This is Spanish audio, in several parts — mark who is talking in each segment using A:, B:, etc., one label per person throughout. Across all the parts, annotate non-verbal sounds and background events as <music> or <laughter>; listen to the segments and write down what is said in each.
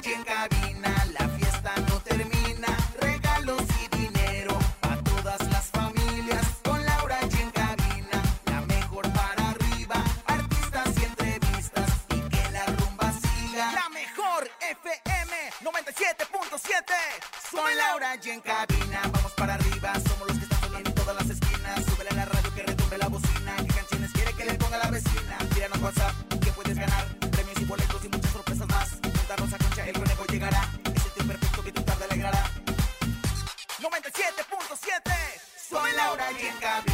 A: calle en cabina, la fiesta.
B: Venga,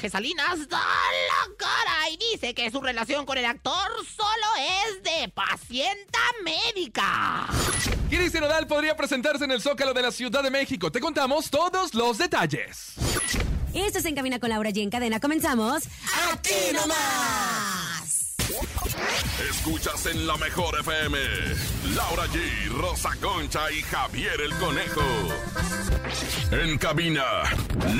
B: Jorge Salinas, da la cara y dice que su relación con el actor solo es de pacienta médica.
C: Cristian Nodal podría presentarse en el Zócalo de la Ciudad de México. Te contamos todos los detalles.
D: Esto es En Cabina con Laura G. En cadena. Comenzamos.
B: ¡Aquí nomás!
E: Escuchas en la mejor FM. Laura G, Rosa Concha y Javier el Conejo. En cabina,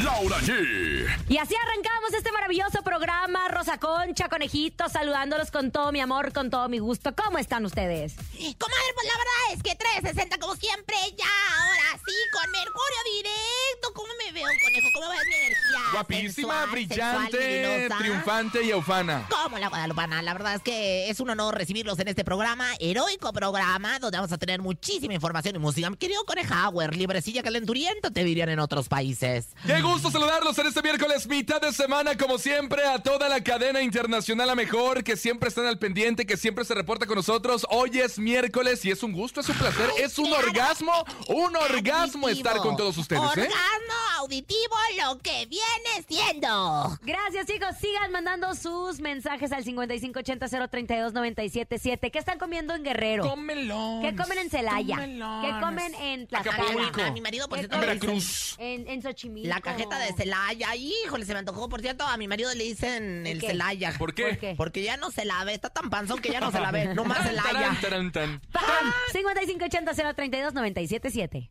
E: Laura G.
D: Y así arrancamos este maravilloso programa. Rosa Concha, conejito, saludándolos con todo mi amor, con todo mi gusto. ¿Cómo están ustedes?
B: Comadre, pues la verdad es que 360 como siempre, ya, ahora sí, con Mercurio directo. ¿Cómo me veo, ¿Cómo va mi energía?
C: Guapísima,
B: Sensual,
C: brillante, triunfante y aufana.
B: Como la Guadalupana, la verdad es que es un honor recibirlos en este programa, heroico programa, donde vamos a tener muchísima información y música. Mi querido Conejauer, librecilla calenturienta, te dirían en otros países.
C: Qué gusto saludarlos en este miércoles, mitad de semana, como siempre, a toda la cadena internacional a mejor, que siempre están al pendiente, que siempre se reporta con nosotros. Hoy es miércoles y es un gusto, es un placer, es un
B: claro.
C: orgasmo, un orgasmo
B: Auditivo.
C: estar con todos ustedes, ¿eh?
B: Orgasmo auditivo, lo que viene siendo.
D: Gracias, chicos. Sigan mandando sus mensajes al 5580-032-977. ¿Qué están comiendo en Guerrero?
C: Cómelo.
D: ¿Qué comen en Celaya? ¿Qué comen en Tlaxcala?
B: Mi marido, por
D: ¿Qué
B: cierto,
C: En Veracruz.
D: En, en Xochimilco.
B: La cajeta de Celaya, híjole, se me antojó. Por cierto, a mi marido le dicen el
D: qué?
B: Celaya.
C: ¿Por qué?
D: ¿Por qué?
B: Porque ya no se la ve, está tan panzón que ya no se la ve, <laughs> no más Celaya.
C: Tarán, tarán, tan.
D: ¡Pam! 5580-032-977.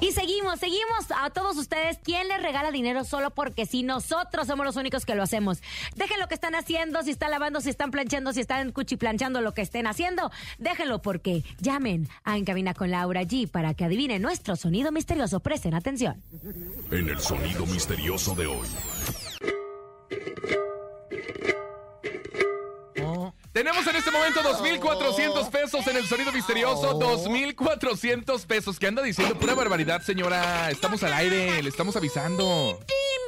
D: Y seguimos, seguimos a todos ustedes. ¿Quién les regala dinero solo porque si nosotros somos los únicos que lo hacemos? Dejen lo que están haciendo, si están lavando, si están planchando, si están cuchiplanchando lo que estén haciendo. Déjenlo porque llamen a En Cabina con Laura G para que adivinen nuestro sonido misterioso. Presten atención.
E: En el sonido misterioso de hoy.
C: Tenemos en este momento 2.400 pesos en el sonido misterioso.
B: Oh.
C: 2.400 pesos. ¿Qué anda diciendo? Pura barbaridad, señora. Estamos al aire, le estamos avisando.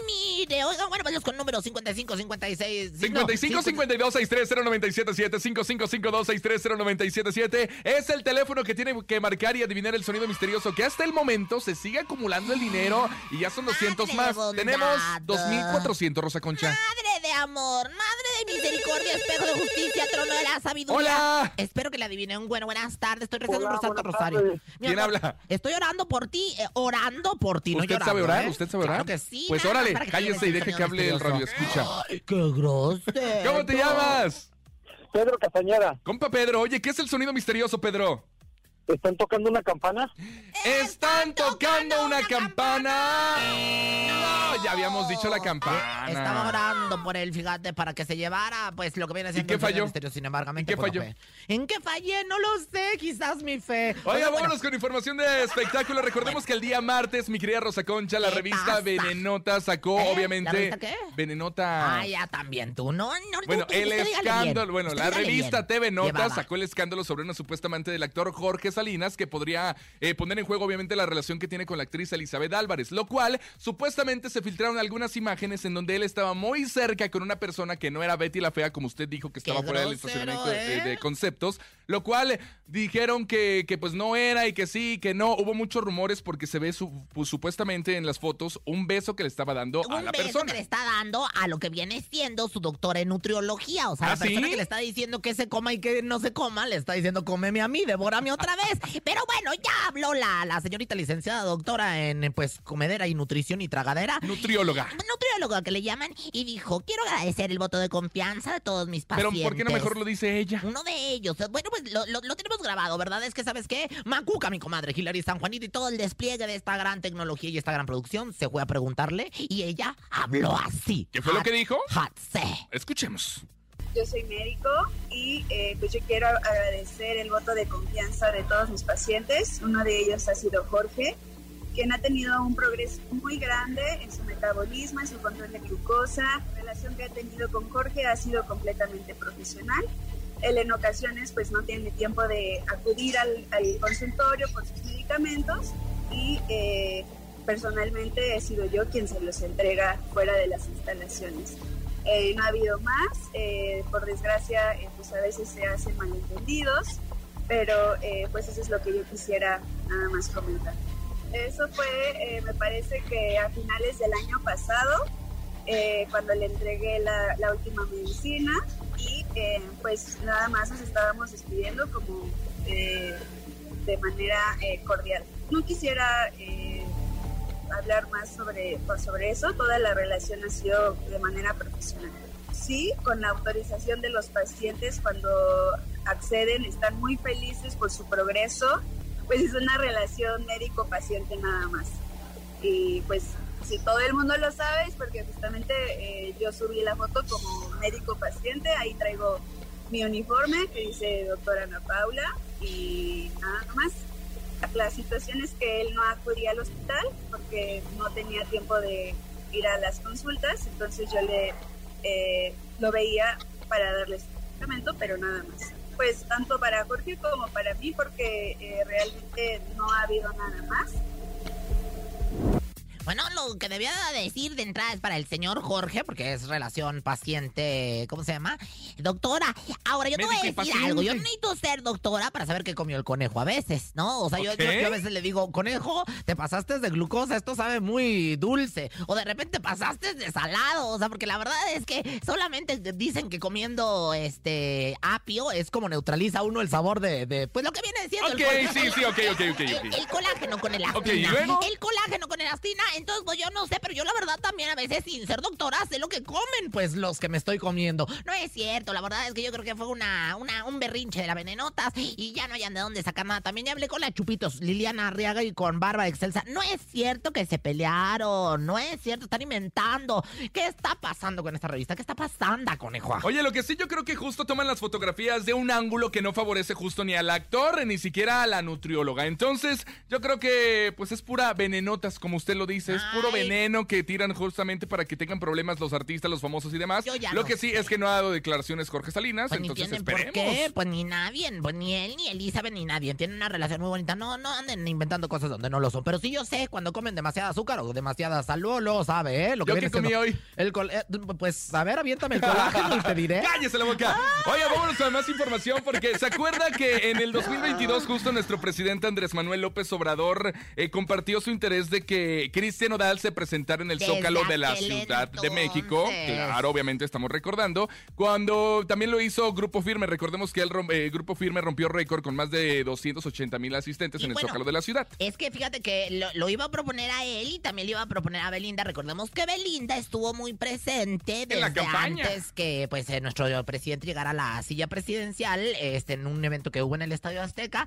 B: Mire, oigan, bueno, vamos con número 55, 56.
C: 55 52 630 977 5552 630 977 es el teléfono que tiene que marcar y adivinar el sonido misterioso que hasta el momento se sigue acumulando el dinero y ya son 200
B: Madre
C: más. Tenemos 2400 Rosa Concha.
B: Madre de amor, madre de misericordia, espejo de justicia, trono de la sabiduría.
C: Hola.
B: Espero que la adivinen. Bueno, buenas tardes. Estoy rezando un rosario
C: ¿Quién habla?
B: Estoy orando por ti, eh, orando por ti, no
C: ¿Usted
B: llorando,
C: sabe orar?
B: ¿eh?
C: ¿Usted sabe orar?
B: Claro que sí.
C: Pues
B: nada
C: órale, cállese y deje que hable el radio escucha.
B: Ay, qué grosero.
C: ¿Cómo te llamas?
F: Pedro Castañeda,
C: Compa Pedro, oye, ¿qué es el sonido misterioso, Pedro?
F: ¿Están tocando una campana?
C: ¡Están tocando una campana! No, ya habíamos dicho la campana.
B: Estaba orando por él, fíjate, para que se llevara, pues, lo que viene siendo
C: qué
B: el sonido
C: falló?
B: Sin embargo,
C: ¿En qué falló?
B: ¿En qué fallé? No lo sé, quizás mi fe.
C: Oiga,
B: bueno,
C: vámonos con información de espectáculo. Recordemos que el día martes, mi querida Rosa Concha, la
B: ¿Qué
C: revista
B: pasa?
C: Venenota sacó,
B: ¿Eh?
C: obviamente.
B: ¿La revista qué?
C: Venenota.
B: Ah, ya también tú, no, no.
C: Bueno,
B: tú-
C: el escándalo,
B: bien,
C: bueno,
B: usted
C: la revista
B: bien.
C: TV Notas
B: Llevaba.
C: sacó el escándalo sobre una supuesta amante del actor Jorge Salinas que podría eh, poner en juego obviamente la relación que tiene con la actriz Elizabeth Álvarez, lo cual supuestamente se filtraron algunas imágenes en donde él estaba muy cerca con una persona que no era Betty la Fea, como usted dijo que estaba
B: Qué
C: fuera del estacionamiento de-
B: ¿eh?
C: de, conceptos, lo cual dijeron que, que pues no era y que sí, que no, hubo muchos rumores porque se ve su- pues, supuestamente en las fotos un beso que le estaba dando a la
B: beso
C: persona.
B: que le está dando a lo que viene siendo su doctora en nutriología. O sea, la
C: ¿Ah,
B: persona
C: sí?
B: que le está diciendo que se coma y que no se coma, le está diciendo cómeme a mí, devórame otra vez. Pero bueno, ya habló la, la señorita licenciada doctora en pues comedera y nutrición y tragadera.
C: Nutrióloga.
B: Nutrióloga que le llaman y dijo, quiero agradecer el voto de confianza de todos mis
C: Pero
B: pacientes.
C: ¿por qué no mejor lo dice ella?
B: Uno de ellos. Bueno, pues lo, lo- lo tenemos grabado, ¿verdad? Es que, ¿sabes qué? Macuca, mi comadre, Hilary San Juanito y todo el despliegue de esta gran tecnología y esta gran producción se fue a preguntarle y ella habló así.
C: ¿Qué fue lo que dijo?
B: Hatse.
C: Escuchemos.
G: Yo soy médico y eh, pues yo quiero agradecer el voto de confianza de todos mis pacientes. Uno de ellos ha sido Jorge, quien ha tenido un progreso muy grande en su metabolismo, en su control de glucosa. La relación que ha tenido con Jorge ha sido completamente profesional. Él en ocasiones pues no tiene tiempo de acudir al, al consultorio por sus medicamentos y eh, personalmente he sido yo quien se los entrega fuera de las instalaciones. Eh, no ha habido más, eh, por desgracia, eh, pues a veces se hacen malentendidos, pero eh, pues eso es lo que yo quisiera nada más comentar. Eso fue, eh, me parece que a finales del año pasado, eh, cuando le entregué la, la última medicina y pues nada más nos estábamos despidiendo como de manera cordial. No quisiera hablar más sobre, pues, sobre eso, toda la relación ha sido de manera profesional. Sí, con la autorización de los pacientes cuando acceden, están muy felices por su progreso, pues es una relación médico-paciente nada más. Y pues si todo el mundo lo sabe es porque justamente eh, yo subí la foto como médico-paciente, ahí traigo mi uniforme que dice doctora Ana Paula y nada más. La situación es que él no acudía al hospital porque no tenía tiempo de ir a las consultas, entonces yo le eh, lo veía para darles tratamiento, pero nada más. Pues tanto para Jorge como para mí, porque eh, realmente no ha habido nada más.
B: Bueno, lo que debía decir de entrada es para el señor Jorge, porque es relación paciente, ¿cómo se llama? Doctora. Ahora, yo te voy a decir algo. Yo necesito ser doctora para saber qué comió el conejo a veces, ¿no? O sea, yo, yo-
C: Ok.
B: yo a veces le digo, conejo, te pasaste de glucosa, esto sabe muy dulce. O de repente pasaste de salado. O sea, porque la verdad es que solamente dicen que comiendo este apio es como neutraliza uno el sabor de, de, pues lo que viene el
C: Ok, sí, sí, ok, ok, ok,
B: El, el colágeno con elastina.
C: Ok, ¿y luego?
B: El colágeno con elastina. Entonces, pues yo no sé, pero yo la verdad también a veces, sin ser doctora, sé lo que comen, pues los que me estoy comiendo. No es cierto, la verdad es que yo creo que fue una, una, un berrinche de la venenotas y ya no hayan de dónde sacar nada. También ya hablé con la Chupitos, Liliana Arriaga y con Barba Excelsa. No es cierto que se pelearon, no es cierto, están inventando. ¿Qué está pasando con esta revista? ¿Qué está pasando, conejo?
C: Oye, lo que sí yo creo que justo toman las fotografías de un ángulo que no favorece justo ni al actor ni siquiera a la nutrióloga. Entonces, yo creo que pues es pura venenotas, como usted lo dice, es puro
B: Ay.
C: veneno que tiran justamente para que tengan problemas los artistas, los famosos y demás.
B: Yo ya
C: lo
B: no
C: que sí
B: sé.
C: es que no ha dado declaraciones Jorge Salinas,
B: Pues
C: entonces esperemos.
B: por qué, pues ni nadie, pues ni él, ni Elizabeth, ni nadie. Tienen una relación muy bonita. No, no anden inventando cosas donde no lo son. Pero sí yo sé cuando comen demasiada azúcar o demasiada sal, lo sabe, ¿eh? Lo que
C: ¿Yo
B: viene
C: qué comí
B: siendo
C: hoy?
B: El col- eh, pues, a ver, aviéntame el colágeno y te diré. <laughs>
C: ¡Cállese la boca! Oye, vámonos con más información porque se acuerda que en el 2022 justo nuestro presidente Andrés Manuel López Obrador eh, compartió su interés de que Cristian Odal se presentara en el
B: Desde
C: Zócalo de la Ciudad de México. Claro, obviamente estamos recordando. Cuando también lo hizo Grupo Firme, recordemos que el eh, Grupo Firme rompió récord con más de 280 mil asistentes
B: Y
C: en el
B: bueno,
C: Zócalo de la ciudad.
B: Es que fíjate que lo, lo iba a proponer a él y también le iba a proponer a Belinda. Recordemos que Belinda estuvo muy presente desde
C: En la campaña.
B: antes que pues eh, nuestro presidente llegara a la silla presidencial este, en un evento que hubo en el Estadio Azteca.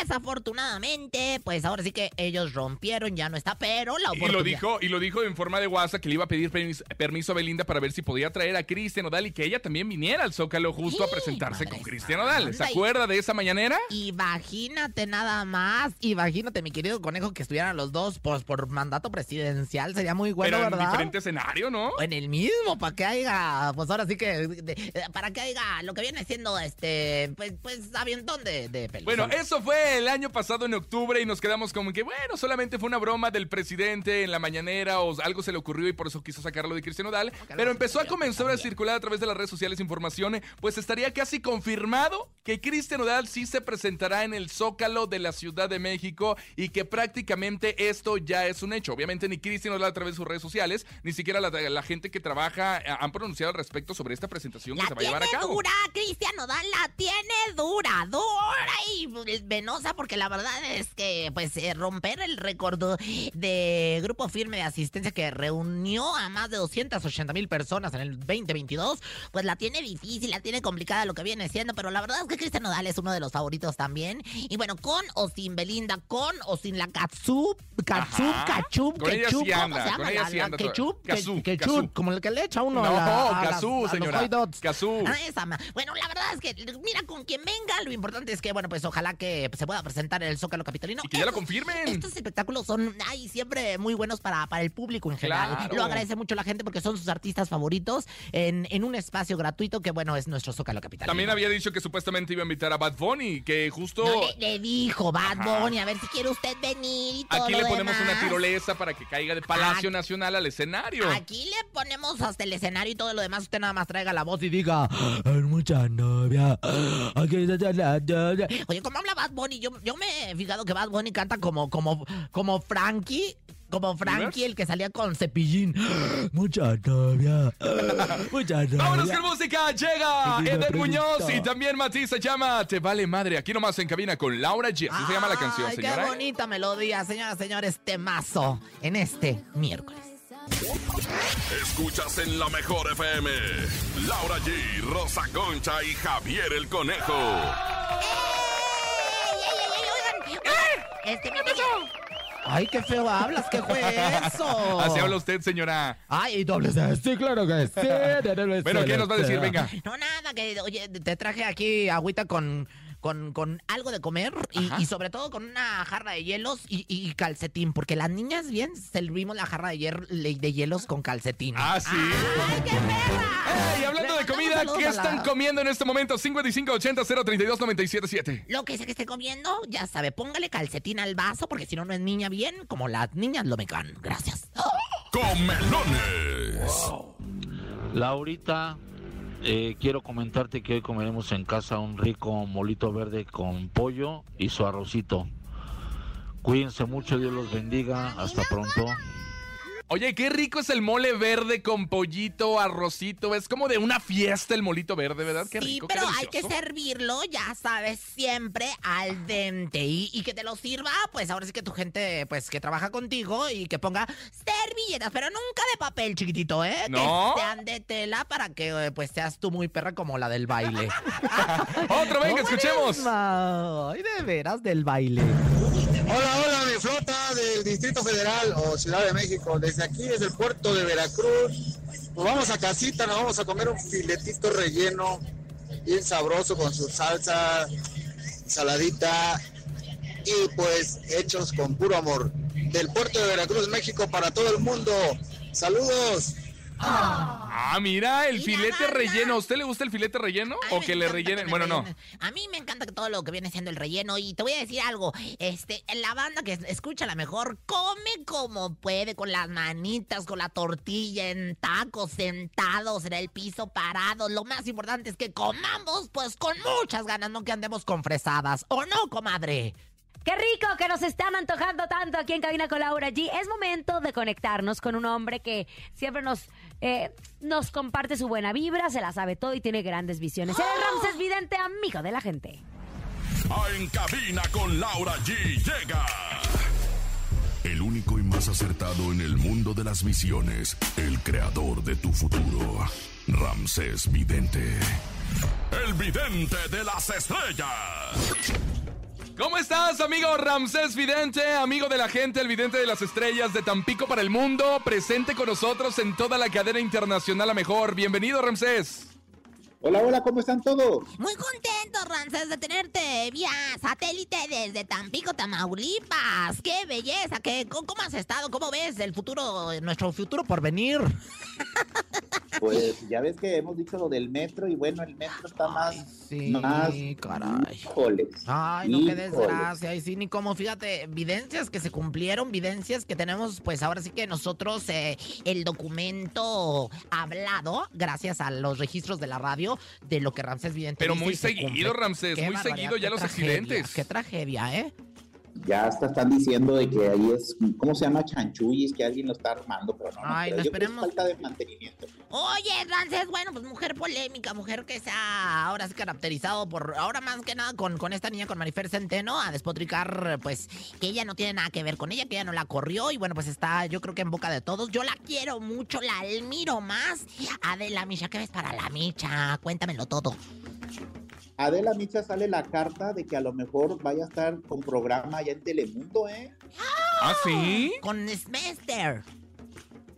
B: Desafortunadamente, pues ahora sí que ellos rompieron, ya no está, pero la
C: Y lo dijo, y lo dijo en forma de WhatsApp que le iba a pedir permis- permiso a Belinda para ver si podía traer a Cristian Odal y que ella también viniera al Zócalo justo a presentarse con Cristian Odal. ¿Se acuerda de esa mañanera?
B: Imagínate nada más, imagínate mi querido conejo que estuvieran los dos pues, por mandato presidencial, sería muy bueno,
C: Pero en
B: ¿verdad?
C: diferente escenario, ¿no?
B: En el mismo, para que haya, pues ahora sí que, de- para que haya lo que viene siendo este, pues, pues avientón de, de pelos.
C: Bueno, eso fue el año pasado en octubre y nos quedamos como que, bueno, solamente fue una broma del presidente en la mañanera o algo se le ocurrió y por eso quiso sacarlo de Cristian Odal. Pero empezó a comenzar a circular a través de las redes sociales información, pues estaría casi confirmado que Cristian Odal sí se presentará en el Zócalo de la Ciudad de México y que prácticamente esto ya es un hecho. Obviamente ni Cristian Odal a través de sus redes sociales, ni siquiera la, la gente que trabaja eh, han pronunciado al respecto sobre esta presentación que
B: La
C: se va a
B: tiene
C: llevar a cabo.
B: dura, Cristian Nodal, la tiene dura, venosa, porque la verdad es que, pues, eh, romper el récord de grupo firme de asistencia que reunió a más de 280 mil personas en el 2022, pues la tiene difícil, la tiene complicada lo que viene siendo, pero la verdad es que Cristian Nodal es uno de los favoritos también. Y bueno, con o sin Belinda, con o sin la Katsup, Katsup. Kachup, Ketchup,
C: sí
B: ¿cómo se llama? La- la Ketchup, como el que le echa uno
C: No,
B: a la- a las-
C: Kazú,
B: a los
C: señora.
B: hot dogs.
C: Kazú.
B: Ah, esa, bueno, la verdad es que, mira, con quien venga, lo importante es que, bueno, pues ojalá que se pueda presentar en el Zócalo Capitalino.
C: Y que ya lo confirmen.
B: Estos espectáculos son, ay, siempre muy buenos para, para el público en general.
C: Claro.
B: Lo agradece mucho la gente porque son sus artistas favoritos en, en un espacio gratuito que, bueno, es nuestro Zócalo Capitalino.
C: También había dicho que supuestamente iba a invitar a Bad Bunny, que justo
B: No, le, le dijo Bad
C: Ajá.
B: Bunny, a ver si quiere usted venir y todo
C: aquí le ponemos una tirolesa para que caiga de Palacio
B: Aquí-
C: Nacional al escenario.
B: Aquí le ponemos hasta el escenario y todo lo demás. Usted nada más traiga la voz y diga: <gasps> Hay mucha novia". Oye, ¿cómo habla Bad Bunny? Yo, yo me he fijado que Bad Bunny canta como, como, como Frankie. Como Frankie, el que salía con cepillín. Mucha novia. Mucha novia.
C: ¡Vámonos con música! Llega Eder Muñoz y también Mati se llama Te Vale Madre. Aquí nomás en cabina con Laura G. Así se llama la canción, señora.
B: Qué bonita melodía, señoras y señores. Temazo en este miércoles.
E: Escuchas en la mejor FM. Laura G, Rosa Concha y Javier el Conejo.
B: ¡Ey, ey, ey, ey, oigan! oigan, Este, mi niña- Ay, qué feo hablas, ¿qué fue eso? <laughs>
C: Así habla usted, señora.
B: Ay, y dobles de sí, claro que sí.
C: Bueno, ¿qué nos va a decir? Venga.
B: No, nada, que, oye, te traje aquí agüita con, con, con algo de comer y, y sobre todo con una jarra de hielos y, y calcetín, porque las niñas bien servimos la jarra de, hier- de hielos con calcetín.
C: Ah, sí.
B: ¡Ay, qué perra!
C: Ey, hablando de comida, ¿qué
B: la-
C: están comiendo en este momento? 5580 032 977
B: Lo que sea que esté comiendo, ya sabe, póngale calcetín al vaso, porque si no, no es niña bien, como las niñas lo mecan. Gracias.
E: Comelones.
H: Laurita, eh, quiero comentarte que hoy comeremos en casa un rico molito verde con pollo y su arrocito. Cuídense mucho, Dios los bendiga. Hasta pronto.
C: Oye, qué rico es el mole verde con pollito, arrocito. Es como de una fiesta el molito verde, ¿verdad? Qué
B: sí,
C: rico, qué
B: pero hay que servirlo, ya sabes, siempre al dente. Y, y que te lo sirva, pues ahora sí que tu gente, pues que trabaja contigo y que ponga servilletas, pero nunca de papel chiquitito, ¿eh?
C: ¿No?
B: Que sean de tela para que, eh, pues, seas tú muy perra como la del baile. <laughs>
C: Otro, venga,
B: ¿Cómo <laughs>
C: escuchemos.
B: Ay, de veras del baile.
F: Hola, hola, flota del Distrito Federal o Ciudad de México. Desde aquí, desde el puerto de Veracruz, nos vamos a casita, nos vamos a comer un filetito relleno, bien sabroso con su salsa, saladita y pues hechos con puro amor. Del puerto de Veracruz, México, para todo el mundo. Saludos.
C: Ah, mira, el
B: Mira,
C: filete
B: banda.
C: relleno. ¿A usted le gusta el filete relleno? ¿O que le rellenen? Bueno, no.
B: A mí me encanta todo lo que viene siendo el relleno. Y te voy a decir algo. Este, la banda que escucha la mejor, come como puede, con las manitas, con la tortilla, en tacos, sentados en el piso, parados. Lo más importante es que comamos, pues, con muchas ganas, no que andemos con fresadas. ¿O no, comadre?
D: Qué rico que nos están antojando tanto aquí en Cabina con Laura G. Es momento de conectarnos con un hombre que siempre nos, eh, nos comparte su buena vibra, se la sabe todo y tiene grandes visiones. Él es Ramses Vidente, amigo de la gente.
E: Ah, En cabina con Laura G llega. El único y más acertado en el mundo de las visiones. El creador de tu futuro. Ramsés Vidente. El vidente de las estrellas.
C: ¿Cómo estás, amigo Ramsés Vidente, amigo de la gente, el vidente de las estrellas de Tampico para el mundo, presente con nosotros en toda la cadena internacional a mejor? Bienvenido, Ramsés.
F: Hola, hola, ¿cómo están todos?
B: Muy contento, Ramses, de tenerte vía satélite desde Tampico, Tamaulipas. ¡Qué belleza! ¿Qué, cómo, has estado? ¿Cómo ves el futuro, nuestro futuro por venir? <laughs>
I: Pues ya ves que hemos dicho lo del metro y bueno, el metro está más...
B: Sí,
I: más
B: caray.
I: híjoles,
B: Ay, no, qué desgracia. Y sí, ni como, fíjate, evidencias que se cumplieron, evidencias que tenemos, pues ahora sí que nosotros, eh, el documento hablado, gracias a los registros de la radio, de lo que Ramsés Vidente
C: Pero muy seguido. Ramsés, muy seguido ya los
B: tragedia,
C: accidentes.
B: Qué tragedia, ¿eh?
I: Ya hasta están diciendo de que ahí es, ¿cómo se llama? Chanchullis, que alguien lo está armando, pero no,
B: Ay, no
I: es
B: esperemos.
I: falta de mantenimiento.
B: Oye, Ramsés, bueno, pues mujer polémica, mujer que se ha ahora sí caracterizado por, ahora más que nada con, con esta niña, con Marifer Centeno, a despotricar, pues, que ella no tiene nada que ver con ella, que ella no la corrió, y bueno, pues está, yo creo que en boca de todos. Yo la quiero mucho, la admiro más. Adela Micha, ¿qué ves para la Micha? Cuéntamelo todo.
I: Adela Micha sale la carta de que a lo mejor vaya a estar con programa allá en Telemundo, ¿eh?
C: ¿Ah, sí?
B: Con Smester.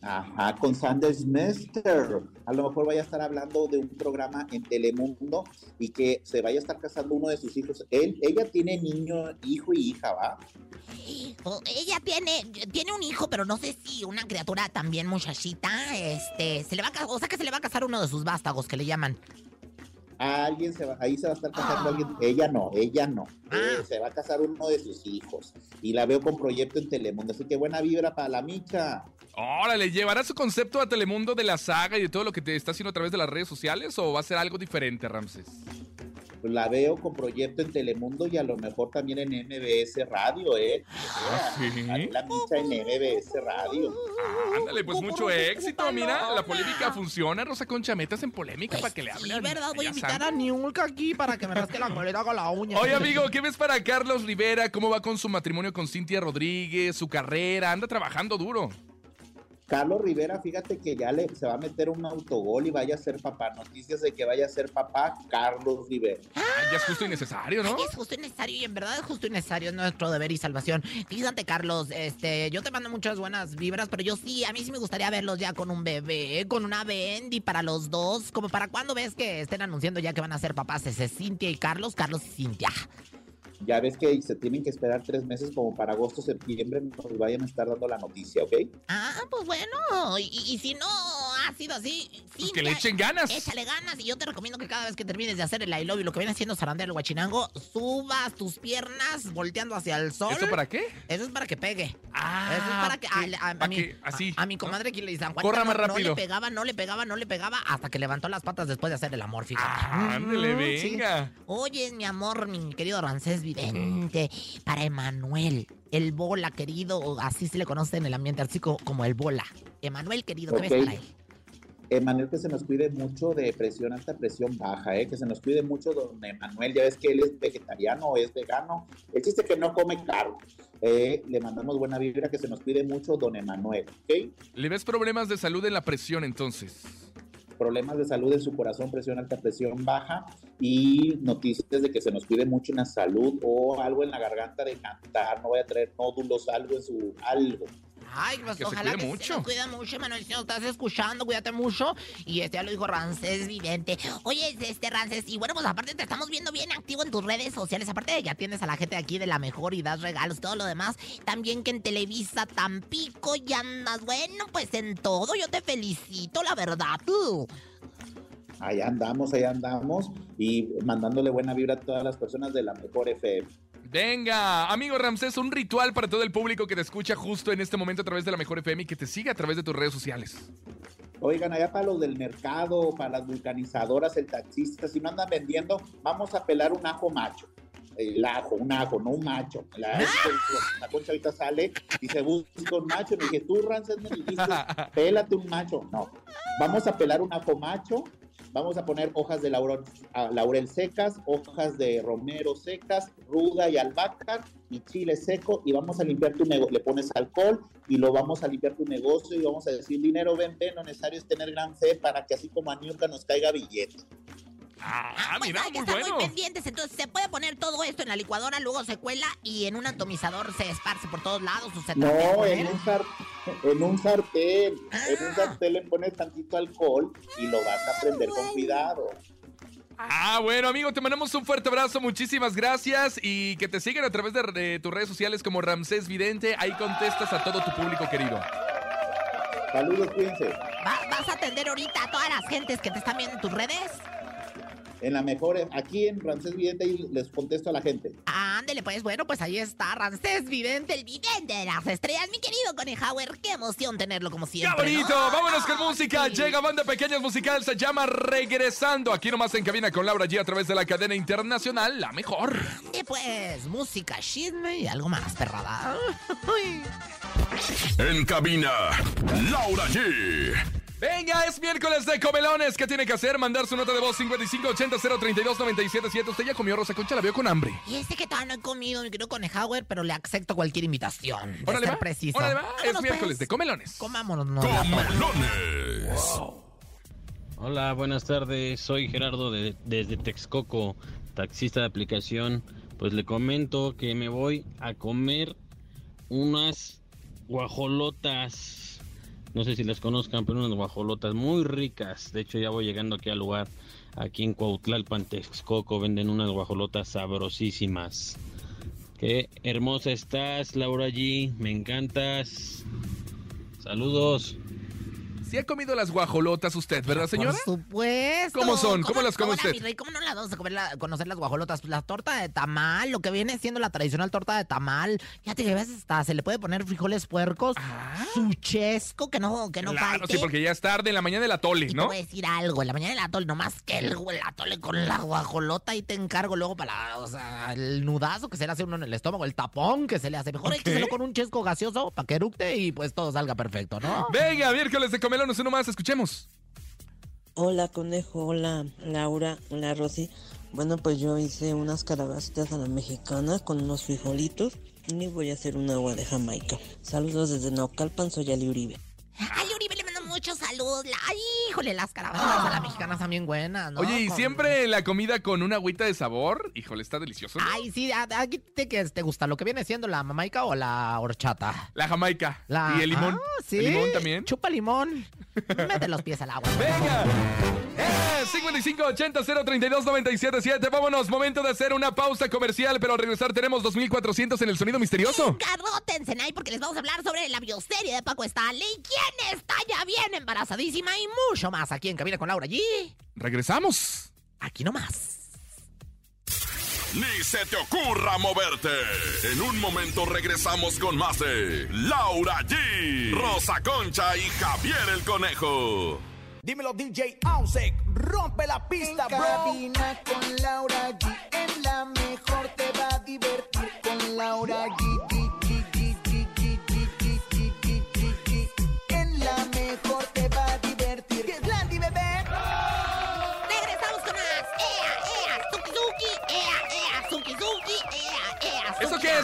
I: Ajá, con Sanders Mester. A lo mejor vaya a estar hablando de un programa en Telemundo y que se vaya a estar casando uno de sus hijos. Él, ella tiene niño, hijo y hija, ¿va?
B: Oh, ella tiene, tiene un hijo, pero no sé si una criatura también muchachita, este, se le va a casar, o sea que se le va a casar uno de sus vástagos que le llaman.
I: A alguien se va, ahí se va a estar casando alguien. Ella no, ella no.
B: Ah.
I: Eh, se va a casar uno de sus hijos. Y la veo con proyecto en Telemundo. Así que buena vibra para la Micha.
C: Órale, ¿llevará su concepto a Telemundo de la saga y de todo lo que te está haciendo a través de las redes sociales o va a ser algo diferente, Ramsés?
I: Pues la veo con proyecto en Telemundo y a lo mejor también en MBS Radio, ¿eh?
C: ¿Ah, sí?
I: La Micha en MBS Radio.
C: Ándale, pues
B: ¿Cómo
C: mucho éxito, mira, la polémica funciona, Rosa Concha, metas en polémica para que le
B: Sí,
C: hablen.
B: verdad, voy a invitar a Niulka aquí para que me rasque la coleta con la uña.
C: Oye, amigo, ¿qué ves para Carlos Rivera? ¿Cómo va con su matrimonio con Cintia Rodríguez? Su carrera, anda trabajando duro.
I: Carlos Rivera, fíjate que ya le, se va a meter un autogol y vaya a ser papá. Noticias de que vaya a ser papá Carlos Rivera.
C: Ay, ya es justo y necesario, ¿no?
B: Es justo y necesario, y en verdad es justo y necesario, es nuestro deber y salvación. Fíjate, Carlos, este, yo te mando muchas buenas vibras, pero yo sí, a mí sí me gustaría verlos ya con un bebé, con una Bendy para los dos. Como para cuando ves que estén anunciando ya que van a ser papás, ese Cintia y Carlos, Carlos y Cintia.
I: Ya ves que se tienen que esperar tres meses como para agosto, septiembre, nos vayan a estar dando la noticia, ¿ok?
B: Ah, pues bueno, y, y si no ha sido así,
C: Pues que le echen ganas.
B: Échale ganas y yo te recomiendo que cada vez que termines de hacer el I love you, lo que viene haciendo zarandero el guachinango, subas tus piernas volteando hacia el sol.
C: ¿Eso para qué?
B: Eso es para que pegue.
C: Ah,
B: Eso es para que a, a- a
C: para
B: mi,
C: que así,
B: a, a mi
C: ¿no?
B: comadre aquí le dicen
C: Corra más
B: no, no
C: rápido.
B: le pegaba, no le pegaba, no le pegaba hasta que levantó las patas después de hacer el amor, fíjate.
C: Ah, ándele,
B: Mm, sí.
C: venga.
B: Oye, mi amor, mi querido Rancés Vidente, para Emanuel, el bola querido, así se le conoce en el ambiente artístico como el bola. Emanuel querido, ¿qué ves para él?
I: Emanuel, que se nos cuide mucho de presión alta, presión baja, ¿eh? que se nos cuide mucho don Emanuel, ya ves que él es vegetariano, es vegano, el chiste es que no come carne. Eh, le mandamos buena vibra, que se nos cuide mucho don Emanuel, ¿ok?
C: ¿Le ves problemas de salud en la presión entonces?
I: Problemas de salud en su corazón, presión alta, presión baja y noticias de que se nos cuide mucho en la salud o algo en la garganta de cantar, no vaya a traer nódulos, algo en su, algo.
B: Ay, pues
C: Que se
B: ojalá
C: cuide
B: que
C: mucho.
B: se nos cuide mucho, Emanuel. Si nos estás escuchando, cuídate mucho. Y este ya lo dijo Rancés Vidente. Oye, este Rancés, y bueno, pues aparte te estamos viendo bien activo en tus redes sociales. Aparte de que atiendes a la gente de aquí de la mejor y das regalos y todo lo demás. También que en Televisa Tampico y andas, bueno, pues en todo. Yo te felicito, la verdad, tú.
I: Ahí andamos, ahí andamos y mandándole buena vibra a todas las personas de la mejor FM.
C: Venga, amigo Ramsés, un ritual para todo el público que te escucha justo en este momento a través de la Mejor FM y que te siga a través de tus redes sociales.
I: Oigan, allá para los del mercado, para las vulcanizadoras, el taxista, si no andan vendiendo, vamos a pelar un ajo macho. el ajo, un ajo, no un macho. La, la concha ahorita sale y se busca un macho. Me dije, tú, Rances, me dijiste, <laughs> pélate un macho. No, vamos a pelar un ajo macho, vamos a poner hojas de laurel, ah, laurel secas, hojas de romero secas, ruda y albahaca, y chile seco, y vamos a limpiar tu negocio. Le pones alcohol y lo vamos a limpiar tu negocio y vamos a decir, dinero, ven, ven, lo necesario es tener gran fe para que así como a nos caiga billete.
C: Ah,
B: pues
C: mira,
B: hay que
C: muy
B: estar
C: bueno.
B: muy pendientes. Entonces se puede poner todo esto en la licuadora, luego se cuela y en un atomizador se esparce por todos lados. O se
I: No, en un, en un sartén. En un
B: Ah.
I: sartén le pones tantito alcohol y lo vas a prender con cuidado.
C: Ah, bueno, amigo, te mandamos un fuerte abrazo, muchísimas gracias y que te sigan a través de, de tus redes sociales como Ramsés Vidente. Ahí contestas a todo tu público querido.
I: Saludos, cuídense.
B: Va- ¿Vas a atender ahorita a todas las gentes que te están viendo en tus redes?
I: En la mejor, aquí en Ramsés Vidente y les contesto a la gente.
B: Ándele, pues bueno, pues ahí está Rancés Vidente, el vidente de las estrellas, mi querido Conejauer. Qué emoción tenerlo como
C: ¡Qué
B: siempre.
C: bonito!
B: ¿no?
C: Vámonos con música.
B: Sí.
C: Llega Banda Pequeñas Musical, se llama Regresando. Aquí nomás en cabina con Laura G a través de la cadena internacional La Mejor.
B: Y pues, música, chisme y algo más, perrada. <laughs>
E: En cabina, Laura G.
C: Venga, es miércoles de comelones. ¿Qué tiene que hacer? Mandar su nota de voz 5580-032-977. Usted ya comió Rosa Concha, la veo con hambre.
B: Y este que todavía no he comido, mi querido Conejauer, pero le acepto cualquier invitación. De
C: Órale,
B: ser
C: va.
B: preciso.
C: Órale, va.
B: Vámonos,
C: Es
B: pues.
C: miércoles de comelones.
B: Comámonos. no.
E: Comelones.
J: Hola, buenas tardes. Soy Gerardo de- desde Texcoco, taxista de aplicación. Pues le comento que me voy a comer unas guajolotas. No sé si las conozcan, pero unas guajolotas muy ricas. De hecho, ya voy llegando aquí al lugar. Aquí en Cuautlalpan, Texcoco, venden unas guajolotas sabrosísimas. Qué hermosa estás, Laura G. Me encantas. Saludos.
C: Sí ha comido las guajolotas usted, ¿verdad, señora?
B: Por supuesto.
C: ¿Cómo son? ¿Cómo las come
B: no,
C: usted?
B: rey? ¿Cómo no las vamos a comer la- conocer las guajolotas? La torta de tamal, lo que viene siendo la tradicional torta de tamal. Fíjate que a veces hasta se le puede poner frijoles puercos, su chesco, que no, que no
C: Ah. Claro,
B: falte.
C: sí, porque ya es tarde en la mañana del atole,
B: Y te
C: ¿no?
B: voy a decir algo, en la mañana el atole, nomás que el, el atole con la guajolota y te encargo luego para, o sea, el nudazo que se le hace uno en el estómago, el tapón que se le hace. Mejor hay que
C: Ok.
B: hacerlo con un chesco gaseoso para que eructe y pues todo salga perfecto, ¿no?
C: Venga, miércoles de comelones, uno más, escuchemos.
K: Hola conejo, hola Laura, hola Rosy. Bueno, pues yo hice unas calabacitas a la mexicana con unos frijolitos y voy a hacer un agua de Jamaica. Saludos desde Naucalpan, soy Ali Uribe.
B: Ay, híjole, las caravanas a la mexicana están bien buenas, ¿no?
C: Oye, ¿y
B: Con-
C: siempre la comida con una agüita de sabor? Híjole, está delicioso. ¿no?
B: Ay, sí, aquí te, que te gusta lo que viene siendo la mamaica o la horchata.
C: La jamaica.
B: La...
C: ¿Y el limón?
B: Ah, sí.
C: ¿El limón también?
B: Chupa limón. Mete los pies al agua.
C: ¡Venga! ¡Eh! 5580-032-977. Vámonos, momento de hacer una pausa comercial, pero al regresar tenemos 2400 en el sonido misterioso.
B: Garrótense, Nay, porque les vamos a hablar sobre la bioserie de Paco Stanley, quién está ya bien embarazadísima y mucho más aquí en Cabina con Laura G.
C: Regresamos.
B: Aquí nomás.
E: Ni se te ocurra moverte. En un momento regresamos con más de Laura G, Rosa Concha y Javier el Conejo.
A: Dímelo DJ Ausek, rompe la pista, bro. Cabina con Laura G,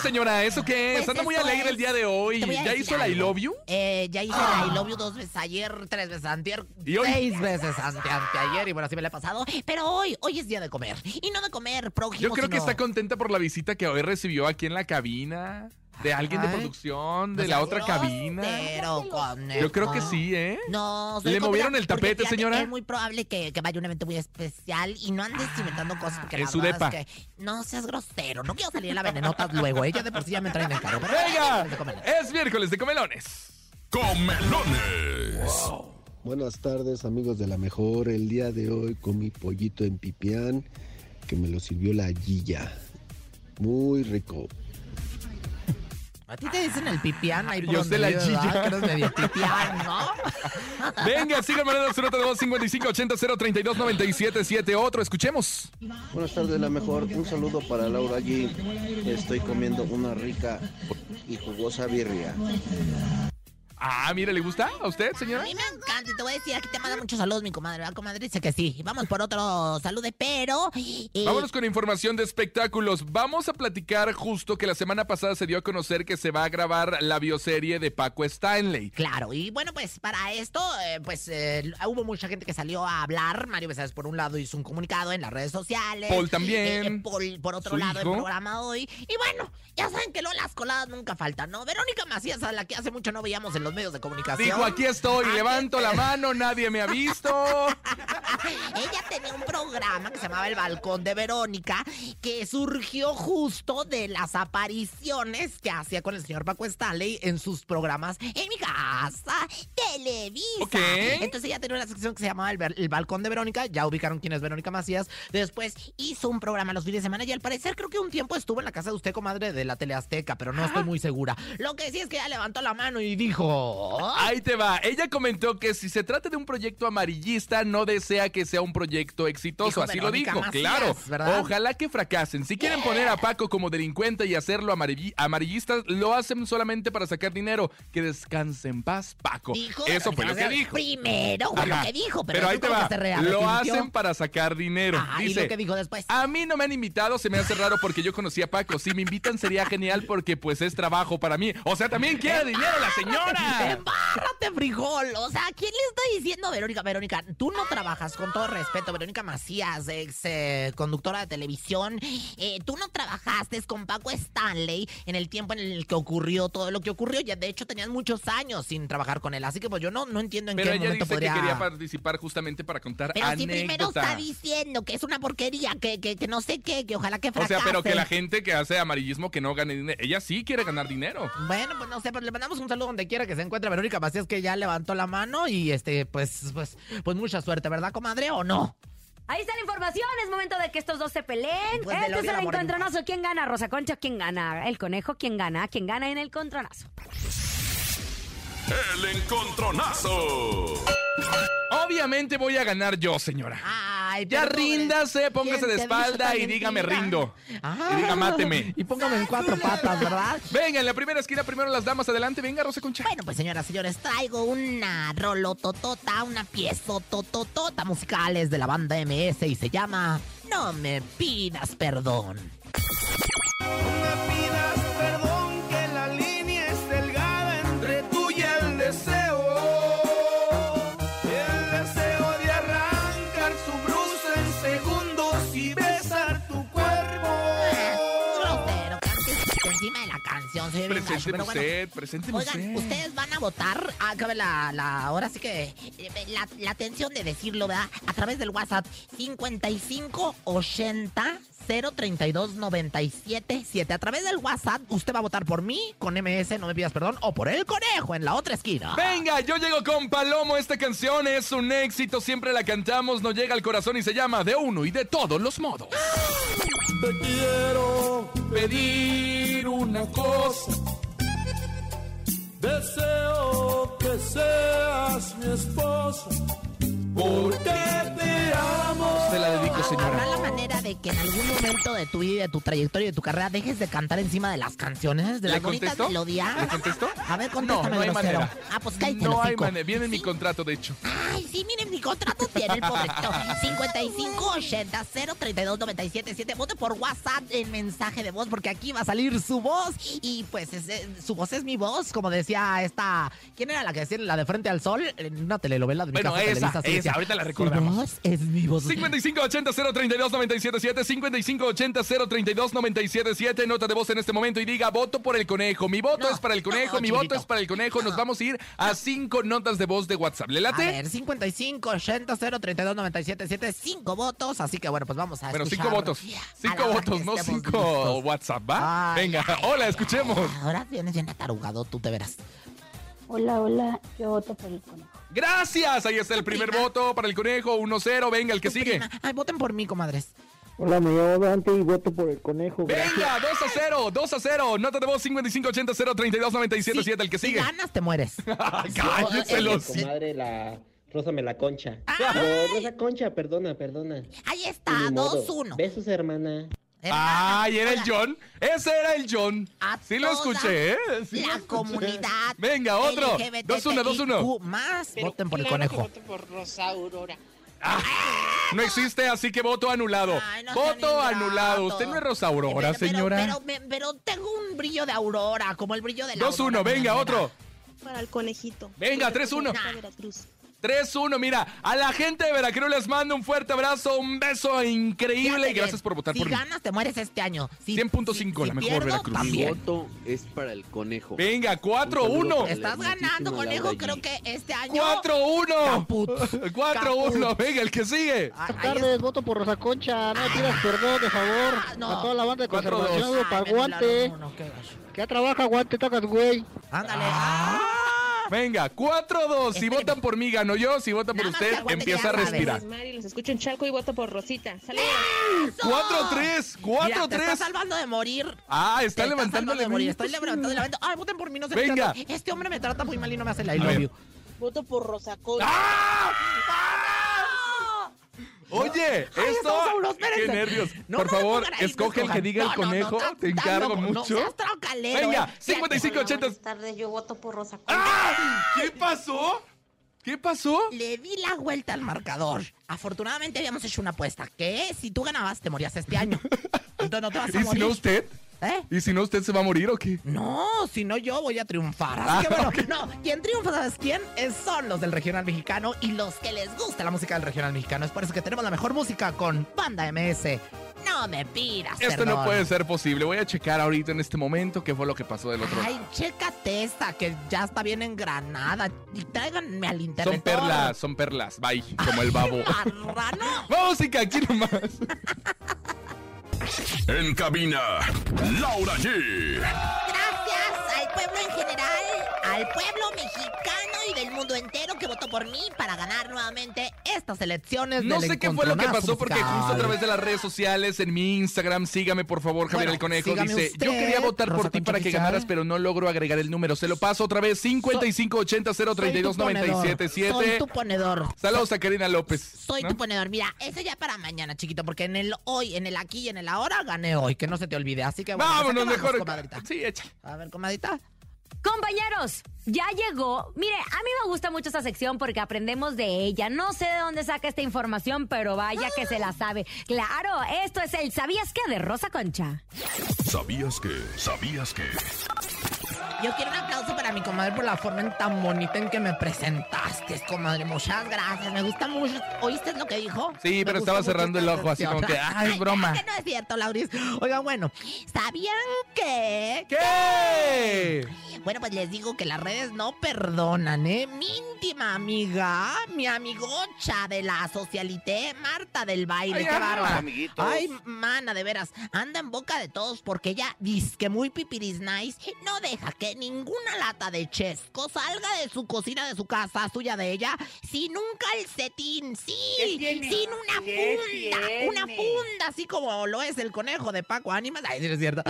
C: señora? ¿Eso qué es?
B: Pues
C: Anda muy alegre el día de hoy. ¿Ya hizo la I
B: algo.
C: love you?
B: Eh, ya hice la I love you dos veces ayer, tres veces antier,
C: ¿Y hoy?
B: seis veces ante, anteayer y bueno, así me la he pasado. Pero hoy, hoy es día de comer. Y no de comer prójimo,
C: Yo creo que está contenta por la visita que hoy recibió aquí en la cabina. De alguien de producción, de la otra cabina. Yo creo que sí, ¿eh?
B: No,
C: ¿Le movieron el tapete, señora?
B: Es muy probable que, que vaya a un evento muy especial y no andes inventando cosas porque
C: en
B: la
C: su
B: verdad
C: depa.
B: es que no seas grosero. No quiero salir a la venenotas <laughs> luego. Ella de por sí ya me traen en carro. pero-
C: ¡Venga!
B: de comer.
C: Es miércoles de comelones.
E: Comelones.
L: Buenas tardes amigos de la mejor. El día de hoy comí pollito en pipián que me lo sirvió la guilla. Muy rico.
B: A ti te dicen el pipián ahí por
C: Yo sé la
B: ¿verdad?
C: chilla.
B: Que eres medio pipián, ¿no? <laughs>
C: Venga, sigan mandando su nota de voz 5580 032 977. Otro, escuchemos.
L: Buenas tardes, la mejor. Un saludo para Laura allí. Estoy comiendo una rica y jugosa birria.
C: Ah, mire, ¿le gusta a usted,
B: A
C: señora?
B: mí me encanta, y te voy a decir, aquí te manda muchos saludos mi comadre, ¿verdad, comadre? Dice que sí. Vamos por otro saludo, pero... eh,
C: Vámonos con información de espectáculos. Vamos a platicar justo que la semana pasada se dio a conocer que se va a grabar la bioserie de Paco Stanley.
B: Claro, y bueno, pues para esto, eh, pues eh, hubo mucha gente que salió a hablar. Mario Besares, por un lado, hizo un comunicado en las redes sociales.
C: Paul también.
B: Paul, por otro lado, el
C: hijo.
B: programa hoy. Y bueno, ya saben que lo, las coladas nunca faltan, ¿no? Verónica Macías, a la que hace mucho no veíamos en los medios de comunicación.
C: Dijo, aquí estoy, levanto la mano, nadie me ha visto. <laughs>
B: Ella tenía un programa que se llamaba El Balcón de Verónica, que surgió justo de las apariciones que hacía con el señor Paco Stanley en sus programas en mi casa, Televisa. Entonces ella tenía una sección que se llamaba el, El Balcón de Verónica, ya ubicaron quién es Verónica Macías. Después hizo un programa los fines de semana y al parecer creo que un tiempo estuvo en la casa de usted, comadre, de la Teleazteca, pero no estoy muy segura. Lo que sí es que ella levantó la mano y dijo...
C: Ahí te va. Ella comentó que si se trata de un proyecto amarillista, no desea que sea un proyecto exitoso. Así
B: Verónica
C: lo dijo.
B: Macías,
C: claro.
B: ¿verdad?
C: Ojalá que fracasen. Si quieren poner a Paco como delincuente y hacerlo amarilli- amarillista, lo hacen solamente para sacar dinero. Que descanse en paz, Paco.
B: Dijo
C: Eso fue lo que dijo.
B: Primero fue lo que dijo, pero,
C: Pero ahí te va.
B: se
C: Lo hacen para sacar dinero.
B: ¿y
C: Dice,
B: lo que dijo después?
C: A mí no me han invitado, se me hace raro porque yo conocí a Paco. Si me invitan sería genial porque pues es trabajo para mí. O sea, también quiere dinero la señora.
B: ¡Embárrate, frijol! O sea, ¿quién le está diciendo Verónica? Verónica, tú no trabajas, con todo respeto, Verónica Macías, ex eh, conductora de televisión. eh, tú no trabajaste con Paco Stanley en el tiempo en el que ocurrió todo lo que ocurrió. Ya, de hecho, tenías muchos años sin trabajar con él. Así que, pues, yo no, no entiendo en
C: Pero
B: qué
C: ella
B: momento
C: dice
B: podría...
C: que quería participar justamente para contar
B: Pero si primero está diciendo que es una porquería, que, que, que no sé qué, que ojalá que
C: o
B: fracase.
C: sea, pero que la gente que hace amarillismo que no gane dinero. Ella sí quiere ganar dinero.
B: Bueno, pues no sé, pero le mandamos un saludo donde quiera que se encuentre Verónica Macías, que ya levantó la mano y este, pues, pues, pues mucha suerte, ¿verdad, comadre? ¿O no?
D: Ahí está la información, es momento de que estos dos se peleen.
B: Pues
D: este es el encontronazo. ¿Quién gana, Rosa Concha? ¿Quién gana? ¿El conejo? ¿Quién gana? ¿Quién gana en el encontronazo?
E: El encontronazo.
C: Obviamente voy a ganar yo, señora.
B: Ay,
C: Ya ríndase, póngase
B: ¿quién
C: de espalda y dígame
B: mentira?
C: rindo.
B: Ah,
C: Y diga máteme.
B: Y póngame en cuatro patas, ¿verdad?
C: Venga, en la primera esquina primero las damas. Adelante, venga, Rosa Concha.
B: Bueno, pues señoras y señores, traigo una rolototota, una piezotototota musicales de la banda MS y se llama No me pidas perdón.
A: me pidas
B: gacho,
C: Presénteme
B: pero bueno.
C: usted, presénteme
B: Oigan,
C: usted.
B: ustedes van a votar. Ah, cabe la, la. Ahora sí que. eh, La, la atención de decirlo, ¿verdad? A través del WhatsApp 5580 032 977. A través del WhatsApp, usted va a votar por mí con MS, no me pidas perdón, o por el conejo en la otra esquina.
C: Venga, yo llego con Palomo. Esta canción es un éxito, siempre la cantamos, nos llega al corazón y se llama De uno y de todos los modos.
A: Te quiero pedir una cosa. Deseo que seas mi esposa. Porque.
C: Se la dedico,
B: ¿Habrá
C: señora.
B: la manera de que en algún momento de tu vida, de tu trayectoria y de tu carrera dejes de cantar encima de las canciones, de
C: ¿Le
B: las bonitas melodías?
C: ¿Le contesto?
B: A ver, contéstame,
C: no hay
B: grosero.
C: manera.
B: Ah, pues cállate,
C: No hay
B: hocico.
C: manera. Viene en mi contrato, de hecho.
B: Ay, sí, miren, mi contrato tiene el pobrecito. 5580 032 977 Vote por WhatsApp en mensaje de voz porque aquí va a salir su voz. Y pues es- eh, su voz es mi voz, como decía esta... ¿Quién era la que decía la de Frente al Sol? En una telenovela de mi
C: Bueno,
B: casa
C: esa,
B: Televisa, así
C: esa,
B: decía,
C: ahorita la
B: Su
C: recordamos.
B: voz es mi voz.
C: 5580-032-977, 5580-032-977, nota de voz en este momento y diga, voto por el conejo, mi voto
B: No,
C: es para el conejo,
B: no,
C: mi voto es para el conejo, nos vamos a ir a cinco notas de voz de WhatsApp. ¿Le
B: A
C: late?
B: ver, 55 80 032 977 5 votos, así que bueno, pues vamos a
C: Bueno,
B: escuchar
C: cinco votos.
B: a
C: Cinco votos, no cinco
B: listos.
C: WhatsApp, ¿va?
B: Ay,
C: Venga,
B: ay,
C: hola,
B: ay,
C: escuchemos.
B: Ahora vienes bien atarugado, tú te verás.
M: Hola, hola, yo voto por el conejo.
C: Gracias, ahí está el primer
B: prima.
C: voto para el conejo, 1-0, venga, el que sigue.
B: Prima. Ay, voten por mí, comadres.
N: Hola, me llamo Dante y voto por el conejo. gracias.
C: Venga, 2 a 0, 2 a 0. Nota de voz 5580 032 977, el que
B: Si
C: sigue.
B: ganas, te mueres. <laughs>
C: Cállese los.
N: Comadre, la Rosa me la concha.
B: Ah.
N: No, Rosa Concha, perdona, perdona.
B: Ahí está,
N: Ni modo.
B: 2-1.
N: Besos, hermana.
C: Ay, era el John. Ese era el John. Sí lo escuché, ¿eh? Sí
B: La
C: escuché.
B: comunidad.
C: Venga, otro.
B: LGBTIQ+,
C: 2-1, 2-1.
B: Más,
O: Pero
B: voten por el
O: claro
B: conejo.
O: voto por Rosa Aurora.
C: No existe, así que voto anulado.
B: Ay, no
C: voto anulado. Usted no es Rosa Aurora,
B: Pero- pero-
C: señora.
B: Pero, me- pero tengo un brillo de aurora, como el brillo de la
C: 2-1,
B: aurora,
C: venga, otro.
O: Para el conejito.
C: Venga,
O: Porque
C: 3-1.
O: Pertenece a Veracruz.
C: 3-1, mira, a la gente de Veracruz les mando un fuerte abrazo, un beso increíble
B: Fíjate
C: y gracias
B: bien,
C: por votar
B: si
C: por mí.
B: ganas, te mueres este año. Si,
C: 100.5,
B: si
C: la mejor
B: pierdo,
C: Veracruz.
B: también.
P: voto es para el conejo.
C: Venga, 4-1.
B: Estás ganando, conejo. Creo que este año.
C: 4-1. 4-1, <laughs> venga, el que sigue.
N: Buenas tardes, voto por Rosa Concha. No me pidas perdón, de favor.
B: no.
N: A toda la banda de conservación, para aguante. Que trabaja, aguante, tocas, güey.
B: Ándale.
C: Venga, 4-2. Si votan por mí, gano yo. Si votan por usted, empieza a respirar.
O: Mari, los escucho en Chalco y voto por Rosita. Saludos.
C: 4-3.
B: Mira, te estás
C: 4-3.
B: salvando de morir.
C: Ah,
B: Te
C: está
B: salvando de morir. Estoy levantando, levantando. Ay, voten por mí, no se
C: Venga.
B: Este hombre me trata muy mal y no me hace la I love
C: ver.
B: you.
O: Voto por Rosa Concha.
C: Oye,
B: Ay,
C: esto.
B: seguros,
C: Qué nervios.
B: No,
C: Por
B: no
C: favor, escoge el que diga el
B: no, no,
C: conejo. Te encargo
B: loco, No
C: mucho.
B: seas traucalero,
C: Venga,
B: eh.
C: 5580.
O: Buenas tardes, yo voto por Rosa.
C: ¡Ah! ¿Qué pasó? ¿Qué pasó?
B: Le di la vuelta al marcador. Afortunadamente habíamos hecho una apuesta que si tú ganabas te morías este año. <laughs> Entonces no te vas a
C: ¿Y si
B: morir.
C: no usted?
B: ¿Eh?
C: ¿Y si no usted se va a morir o qué?
B: No, si no yo voy a triunfar. Así
C: Ah,
B: que bueno, no, quien triunfa, ¿sabes quién? Es- son los del regional mexicano y los que les gusta la música del regional mexicano. Es por eso que tenemos la mejor música con Banda MS. No me pidas,
C: Esto no puede ser posible. Voy a checar ahorita en este momento qué fue lo que pasó del otro
B: Ay,
C: lado.
B: chécate esta que ya está bien engranada. Y tráiganme al internet.
C: Son perlas, son perlas. Bye, como el babo.
B: Marrano. <laughs>
C: Música aquí nomás. <laughs>
E: En cabina, Laura G.
B: Gracias pueblo en general, al pueblo mexicano y del mundo entero que votó por mí para ganar nuevamente estas elecciones.
C: No
B: del
C: sé qué fue lo que pasó porque
B: musical.
C: justo a través de las redes sociales, en mi Instagram, sígame por favor, Javier
B: Bueno,
C: el Conejo, dice,
B: usted,
C: yo quería votar por ti para que
B: Oficial".
C: ganaras, pero no logro agregar el número. Se lo paso otra vez, 5580 032
B: Soy
C: 977
B: tu ponedor.
C: Saludos a Karina López.
B: Soy
C: ¿no?
B: tu ponedor. Mira, eso ya para mañana, chiquito, porque en el hoy, en el aquí y en el ahora gané hoy, que no se te olvide. Así que bueno, pues,
C: Vámonos
B: ¿a qué vamos,
C: mejor.
B: comadrita?
C: Sí, echa.
B: A ver, comadita.
D: Compañeros, ya llegó. Mire, a mí me gusta mucho esta sección porque aprendemos de ella. No sé de dónde saca esta información, pero vaya que se la sabe. Claro, esto es el ¿Sabías qué? de Rosa Concha.
E: ¿Sabías que? ¿Sabías que?
B: Yo quiero un aplauso para mi comadre por la forma en tan bonita en que me presentaste, comadre. Muchas gracias. Me gusta mucho. ¿Oíste lo que dijo?
C: Sí,
B: Me
C: pero estaba cerrando el ojo así como que. "Ay, es broma".
B: Que no es cierto, Lauris. Oigan, bueno, ¿sabían que?
C: ¿Qué?
B: Bueno, pues les digo que las redes no perdonan, ¿eh? Mi íntima amiga, mi amigocha de la socialité, Marta del baile,
C: Ay,
B: qué
C: ay,
B: bárbara.
P: amiguitos.
B: Ay, mana, de veras, anda en boca de todos porque ella dice que muy pipiris nice, no deja que ninguna lata de chesco salga de su cocina, de su casa, suya de ella, sin un calcetín, sí, sin una funda, una funda, así como lo es el conejo de Paco Ánimas, ay, sí, es cierto,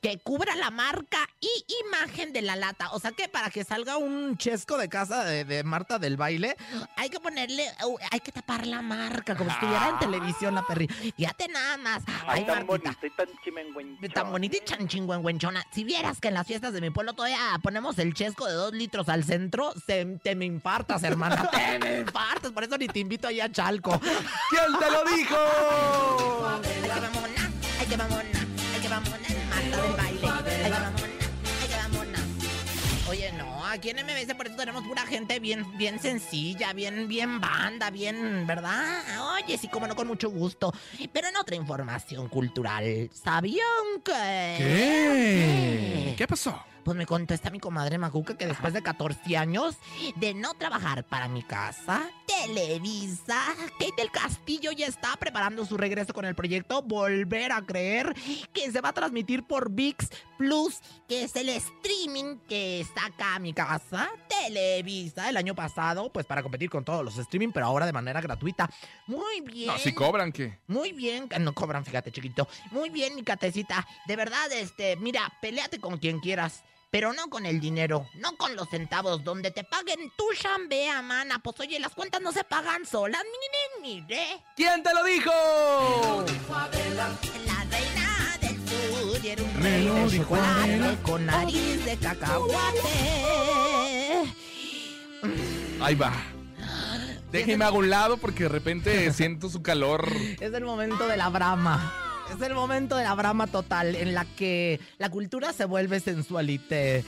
B: que cubra la marca y imagen de la lata. O sea que para que salga un chesco de casa de, de Marta del baile, hay que ponerle, uh, hay que tapar la marca, como si estuviera en televisión la perri. Fíjate nada más. Ay,
P: tan
B: Martita.
P: bonita y tan.
B: Tan bonita y chanchingüengüenchona. Si vieras que en las fiestas de mi pueblo todavía ponemos el chesco de dos litros al centro, se- te me infartas, hermana. te me infartas. Por eso ni te invito ahí a Chalco.
C: ¿Quién te lo dijo?
B: Ay, que mamona, ay, que mamona, ay, que mamona, del aquí en MBS por eso tenemos pura gente bien, bien sencilla, bien, bien banda, bien, ¿verdad? Oye, sí, como no, con mucho gusto. Pero en otra información cultural, ¿sabían que...?
C: ¿Qué? ¿Qué pasó?
B: Pues me contesta mi comadre Macuca que después de 14 años de no trabajar para mi casa, Televisa, Kate del Castillo ya está preparando su regreso con el proyecto Volver a Creer, que se va a transmitir por VIX Plus, que es el streaming que está acá a mi casa. Televisa el año pasado, pues para competir con todos los streaming, pero ahora de manera gratuita. Muy bien.
C: No, si cobran, ¿qué?
B: Muy bien, no cobran, fíjate, chiquito. Muy bien, mi catecita. De verdad, este, mira, peleate con quien quieras. Pero no con el dinero, no con los centavos, donde te paguen tu chambea, mana. Pues oye, las cuentas no se pagan solas. Mire, mire.
C: ¿Quién te lo dijo?
B: La reina del sur y era un
C: Me
B: rey
C: lo
B: de
C: dijo
B: chocolate
C: Adela.
B: con nariz de cacahuate.
C: Ahí va. Déjeme a un lado porque de repente siento su calor.
B: Es el momento de la brama. Es el momento de la brama total en la que la cultura se vuelve sensualite.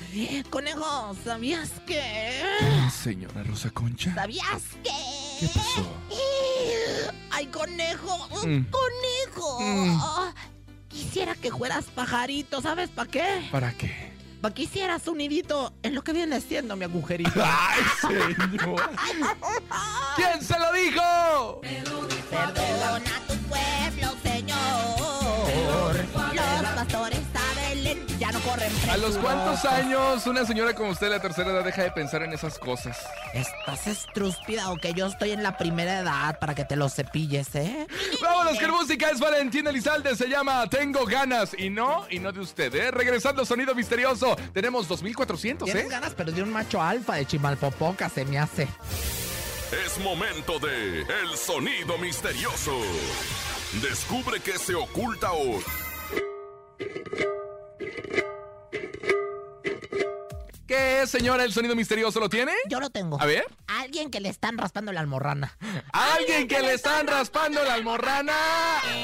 B: Conejo, ¿sabías que?
C: Señora Rosa Concha.
B: ¿Sabías que?
C: ¿Qué pasó?
B: ¡Ay, conejo!
C: Mm.
B: ¡Conejo!
C: Mm.
B: Quisiera que fueras pajarito, ¿sabes para qué?
C: ¿Para qué?
B: Para que hicieras un nidito en lo que viene siendo mi agujerito.
C: ¡Ay, señor! <laughs> ¿Quién se lo dijo?
B: Perdona
C: ¿A los cuántos años una señora como usted de la tercera edad deja de pensar en esas cosas?
B: Estás estrúspida o que yo estoy en la primera edad para que te lo cepilles, ¿eh?
C: Vámonos, que música es Valentín Elizalde, se llama Tengo ganas. Y no, y no de usted, ¿eh? Regresando sonido misterioso, tenemos 2400,
B: Tienes
C: ¿eh?
B: ganas, pero de un macho alfa de Chimalpopoca se me hace.
E: Es momento de El Sonido Misterioso. Descubre qué se oculta hoy.
C: ¿Qué es, señora, el sonido misterioso? ¿Lo tiene?
B: Yo lo tengo.
C: A ver.
B: Alguien que le están raspando la almorrana.
C: ¿Alguien que le están raspando la almorrana?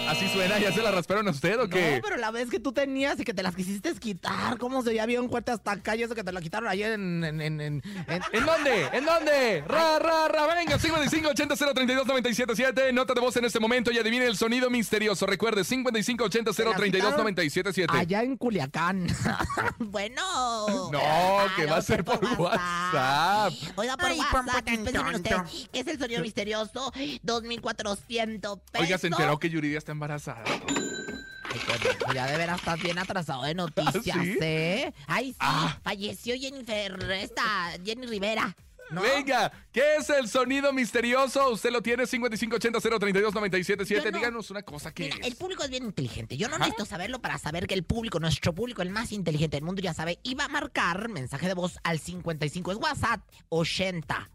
C: Así suena, ¿ya se la rasparon a usted o qué?
B: No, pero la vez que tú tenías y que te las quisiste quitar, ¿cómo se ya había un corte hasta acá y eso que te la quitaron ayer en... ¿En, en, en, en-
C: ¿En dónde? ¿En dónde? Ra, ra, ra, venga, 55 80 032 977. Nota de voz en este momento y adivine el sonido misterioso. Recuerde, 55 80 032 977.
B: Allá en Culiacán. <laughs> bueno.
C: No, que va a ser por WhatsApp.
B: Oiga, por
O: Ay,
B: WhatsApp,
O: papá, tan
B: dispensen usted,
O: tonto.
B: ¿qué es el sonido misterioso? 2.400 pesos.
C: Oiga, se enteró que Yuridia está embarazada.
B: Ay, conejo, ya de veras estás bien atrasado de noticias,
C: ¿Ah, sí?
B: ¿eh? Ay, sí,
C: Ah.
B: falleció Jennifer, esta, Jenny Rivera. ¿No?
C: Venga, ¿qué es el sonido misterioso? Usted lo tiene 5580 032 977.
B: Yo no.
C: Díganos una cosa que
B: el público es bien inteligente. Yo no
C: Ajá.
B: necesito saberlo para saber que el público, nuestro público, el más inteligente del mundo, ya sabe. Y va a marcar mensaje de voz al 55. Es WhatsApp 80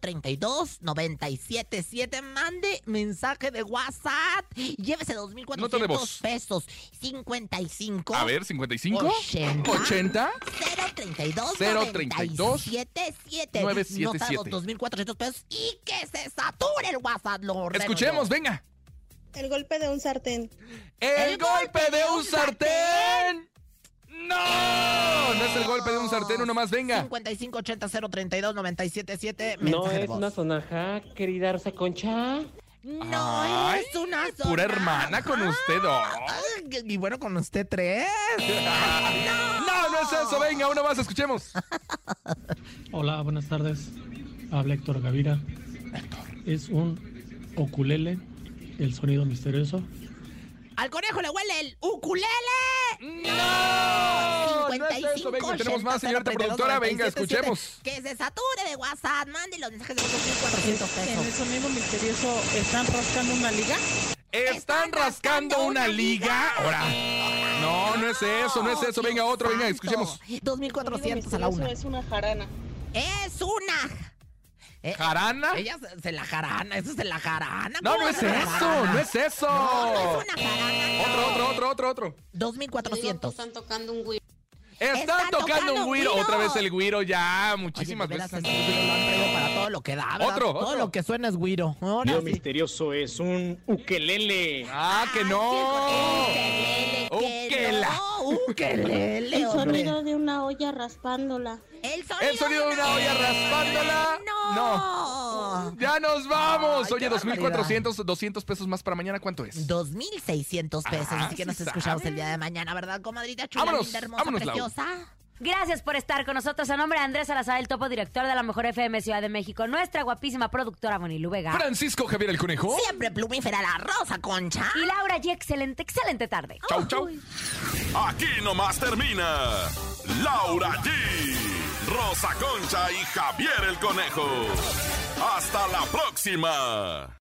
B: 032 977. Mande mensaje de WhatsApp. Llévese
C: Nota de
B: 2.400
C: voz.
B: pesos. 55.
C: A ver, 55
B: 80
C: 80
B: 032
C: 032
B: 977.
C: 977.
B: Nota de voz, 2.400 pesos. Y que se sature el WhatsApp. Lo
C: Escuchemos, venga.
O: El golpe de un sartén.
C: ¡El golpe de un sartén! ¡No! No es el golpe de un sartén, uno más, venga.
B: 55 80 032 977.
Q: No es una sonaja, querida Rosa Concha.
B: No
C: Ay,
B: es una
C: Pura
B: sonaja.
C: hermana con usted.
B: Ay, Y bueno, con usted tres. <laughs>
C: No, no es eso, venga, uno más, escuchemos. <laughs>
R: Hola, buenas tardes. Habla Héctor Gavira. Es un ukulele, el sonido misterioso.
B: Al conejo le huele el ukulele.
C: ¡No! No es
B: 55
C: eso, venga, tenemos más,
B: 80
C: señorita
B: 032
C: productora, venga,
B: 977.
C: escuchemos.
B: Que se sature de WhatsApp. Mande los mensajes de 2400
O: En el
B: pesos.
O: sonido misterioso, ¿están rascando una liga?
C: ¿Están rascando una liga? Ahora. No, no es eso, no es eso. Venga, otro, venga, escuchemos.
B: 2400 a la una.
O: Es una jarana.
B: Es una. Eh,
C: ¿Jarana?
B: Ella se, se la jarana, eso se la jarana.
C: No,
B: ¿cómo
C: no es eso,
B: jarana?
C: no es eso.
B: No, no es una jarana.
C: Otro, otro, otro, otro, otro.
B: 2400.
O: Están tocando un güiro.
C: Están,
B: Están
C: tocando
B: tocando
C: un güiro.
B: güiro.
C: Otra vez el güiro, ya.
B: Oye,
C: Muchísimas
B: veras,
C: veces.
B: güiro lo han traído para todo lo que da, ¿verdad?
C: Otro,
B: Todo
C: otro.
B: lo que suena es güiro. Ahora
R: Sonido
B: sí.
R: misterioso es un ukelele.
C: Ah, que no.
B: Ukelele, que
C: Ukela.
B: no, ukelele,
O: El sonido de una olla raspándola.
B: El sonido,
C: El sonido de una olla raspándola.
B: No.
C: Ya nos vamos.
B: Ay,
C: Oye,
B: qué
C: 2400, 200 pesos más para mañana. ¿Cuánto es?
B: 2.600 pesos.
C: Ah,
B: Así que nos escuchamos el día de mañana, ¿verdad, comadrita chula,
C: Vámonos,
B: linda, hermosa,
C: vámonos, Lau.
D: Gracias por estar con nosotros. A nombre de Andrés Salazar, el topo director de la Mejor FM Ciudad de México, nuestra guapísima productora Bonilu Vega.
C: Francisco Javier el Conejo.
B: Siempre plumífera la Rosa Concha.
D: Y Laura G. Excelente, excelente tarde.
C: Chau, chau.
E: Aquí nomás termina Laura G, Rosa Concha y Javier el Conejo. Hasta la próxima.